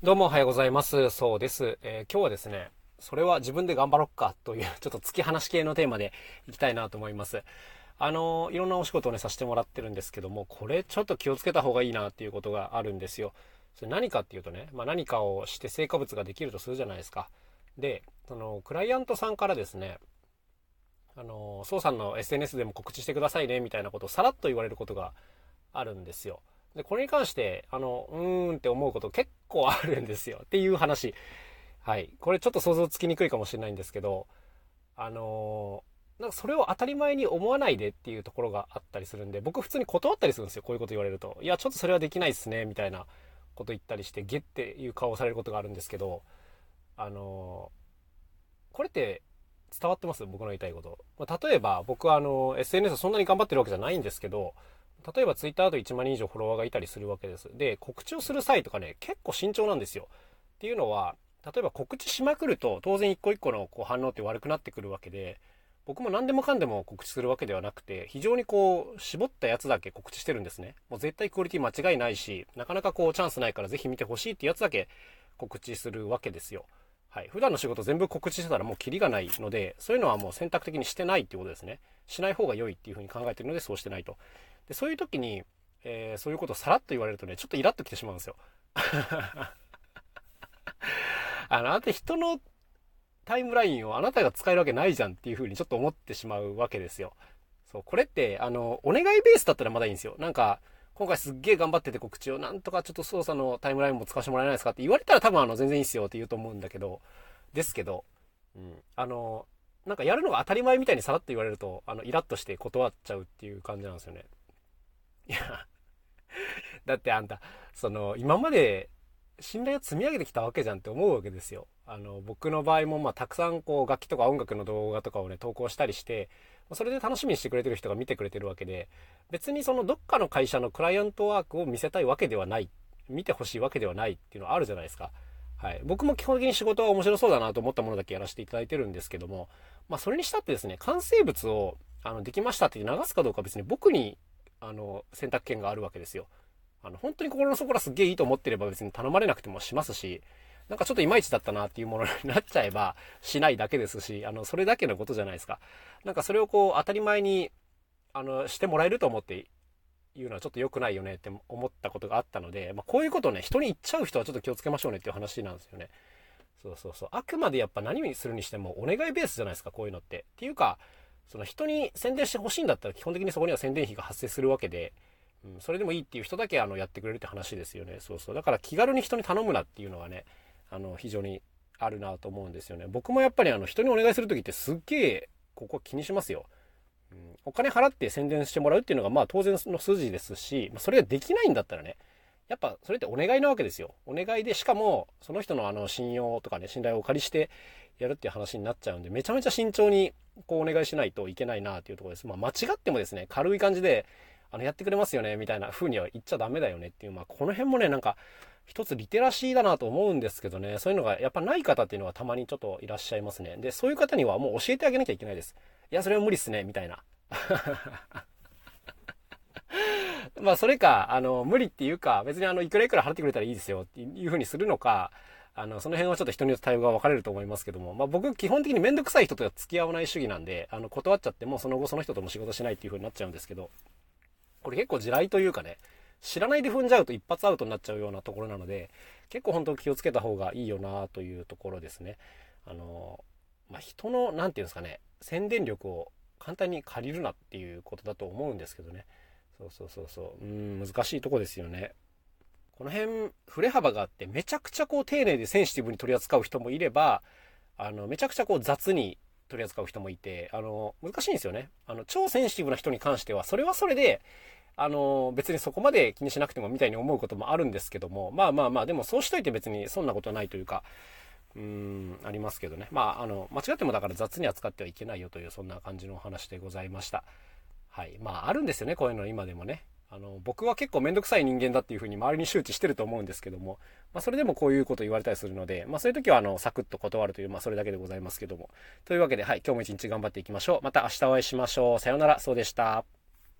どうもおはようございます。そうです。えー、今日はですね、それは自分で頑張ろっかという、ちょっと突き放し系のテーマでいきたいなと思います。あの、いろんなお仕事をね、させてもらってるんですけども、これちょっと気をつけた方がいいなっていうことがあるんですよ。それ何かっていうとね、まあ、何かをして成果物ができるとするじゃないですか。で、その、クライアントさんからですね、あの、宋さんの SNS でも告知してくださいね、みたいなことをさらっと言われることがあるんですよ。で、これに関して、あの、うーんって思うこと結構あるんですよ。っていう話。はい。これちょっと想像つきにくいかもしれないんですけど、あのー、なんかそれを当たり前に思わないでっていうところがあったりするんで、僕普通に断ったりするんですよ。こういうこと言われると。いや、ちょっとそれはできないっすね、みたいなこと言ったりして、ゲっていう顔をされることがあるんですけど、あのー、これって伝わってます？僕の言いたいこと。まあ、例えば、僕はあの、SNS そんなに頑張ってるわけじゃないんですけど、例えばツイッターだと1万人以上フォロワーがいたりするわけです。で、告知をする際とかね、結構慎重なんですよ。っていうのは、例えば告知しまくると、当然一個一個のこう反応って悪くなってくるわけで、僕も何でもかんでも告知するわけではなくて、非常にこう、絞ったやつだけ告知してるんですね。もう絶対クオリティ間違いないし、なかなかこう、チャンスないからぜひ見てほしいってやつだけ告知するわけですよ。はい。普段の仕事全部告知してたらもうキリがないので、そういうのはもう選択的にしてないっていうことですね。しない方が良いっていうふうに考えてるので、そうしてないと。で、そういう時に、えー、そういうことをさらっと言われるとね、ちょっとイラッときてしまうんですよ。あの、あなた人のタイムラインをあなたが使えるわけないじゃんっていう風にちょっと思ってしまうわけですよ。そう、これって、あの、お願いベースだったらまだいいんですよ。なんか、今回すっげえ頑張ってて告知を、なんとかちょっと操作のタイムラインも使わせてもらえないですかって言われたら多分あの、全然いいっすよって言うと思うんだけど、ですけど、うん、あの、なんかやるのが当たり前みたいにさらっと言われると、あの、イラッとして断っちゃうっていう感じなんですよね。いや、だってあんた、その、今まで信頼を積み上げてきたわけじゃんって思うわけですよ。あの、僕の場合もまあたくさんこう楽器とか音楽の動画とかをね、投稿したりして、それで楽しみにしてくれてる人が見てくれてるわけで、別にそのどっかの会社のクライアントワークを見せたいわけではない、見てほしいわけではないっていうのはあるじゃないですか。はい。僕も基本的に仕事は面白そうだなと思ったものだけやらせていただいてるんですけども、まあそれにしたってですね、完成物をあのできましたって流すかどうか別に僕にあの、選択権があるわけですよ。あの、本当に心の底からすっげえいいと思ってれば別に頼まれなくてもしますし、なんかちょっといまいちだったなっていうものになっちゃえばしないだけですし、あの、それだけのことじゃないですか。なんかそれをこう当たり前に、あの、してもらえると思って言うのはちょっと良くないよねって思ったことがあったので、まあ、こういうことをね、人に言っちゃう人はちょっと気をつけましょうねっていう話なんですよね。そうそうそう。あくまでやっぱ何にするにしてもお願いベースじゃないですか、こういうのって。っていうか、その人に宣伝してほしいんだったら基本的にそこには宣伝費が発生するわけで、うん、それでもいいっていう人だけあのやってくれるって話ですよね。そうそう。だから気軽に人に頼むなっていうのはね、あの、非常にあるなと思うんですよね。僕もやっぱりあの、人にお願いする時ってすっげえ、ここ気にしますよ。うん、お金払って宣伝してもらうっていうのがまあ当然の筋ですし、それができないんだったらね、やっぱそれってお願いなわけですよ。お願いで、しかもその人のあの信用とかね、信頼をお借りしてやるっていう話になっちゃうんで、めちゃめちゃ慎重にこうお願いしないといけないなっていうところです。まあ間違ってもですね、軽い感じで、あの、やってくれますよね、みたいな風には言っちゃダメだよねっていう、まあこの辺もね、なんか、一つリテラシーだなと思うんですけどね、そういうのがやっぱない方っていうのはたまにちょっといらっしゃいますね。で、そういう方にはもう教えてあげなきゃいけないです。いや、それは無理っすね、みたいな。まあ、それか、あの、無理っていうか、別にあの、いくらいくら払ってくれたらいいですよっていう風にするのか、あの、その辺はちょっと人によって対応が分かれると思いますけども、まあ僕基本的にめんどくさい人とは付き合わない主義なんで、あの、断っちゃってもその後その人とも仕事しないっていう風になっちゃうんですけど、これ結構地雷というかね、知らないで踏んじゃうと一発アウトになっちゃうようなところなので、結構本当気をつけた方がいいよなというところですね。あの、まあ、人の、なんていうんですかね、宣伝力を簡単に借りるなっていうことだと思うんですけどね。そうそうそうそう。うん、難しいとこですよね。この辺、振れ幅があって、めちゃくちゃこう丁寧でセンシティブに取り扱う人もいれば、あの、めちゃくちゃこう雑に取り扱う人もいて、あの、難しいんですよね。あの、超センシティブな人に関しては、それはそれで、あの、別にそこまで気にしなくてもみたいに思うこともあるんですけども、まあまあまあ、でもそうしといて別にそんなことないというか、うーん、ありますけどね。まあ、あの、間違ってもだから雑に扱ってはいけないよという、そんな感じのお話でございました。はい。まあ、あるんですよね、こういうの今でもね。あの、僕は結構めんどくさい人間だっていうふうに周りに周知してると思うんですけども、まあ、それでもこういうこと言われたりするので、まあ、そういう時は、あの、サクッと断るという、まあ、それだけでございますけども。というわけで、はい、今日も一日頑張っていきましょう。また明日お会いしましょう。さようなら、そうでした。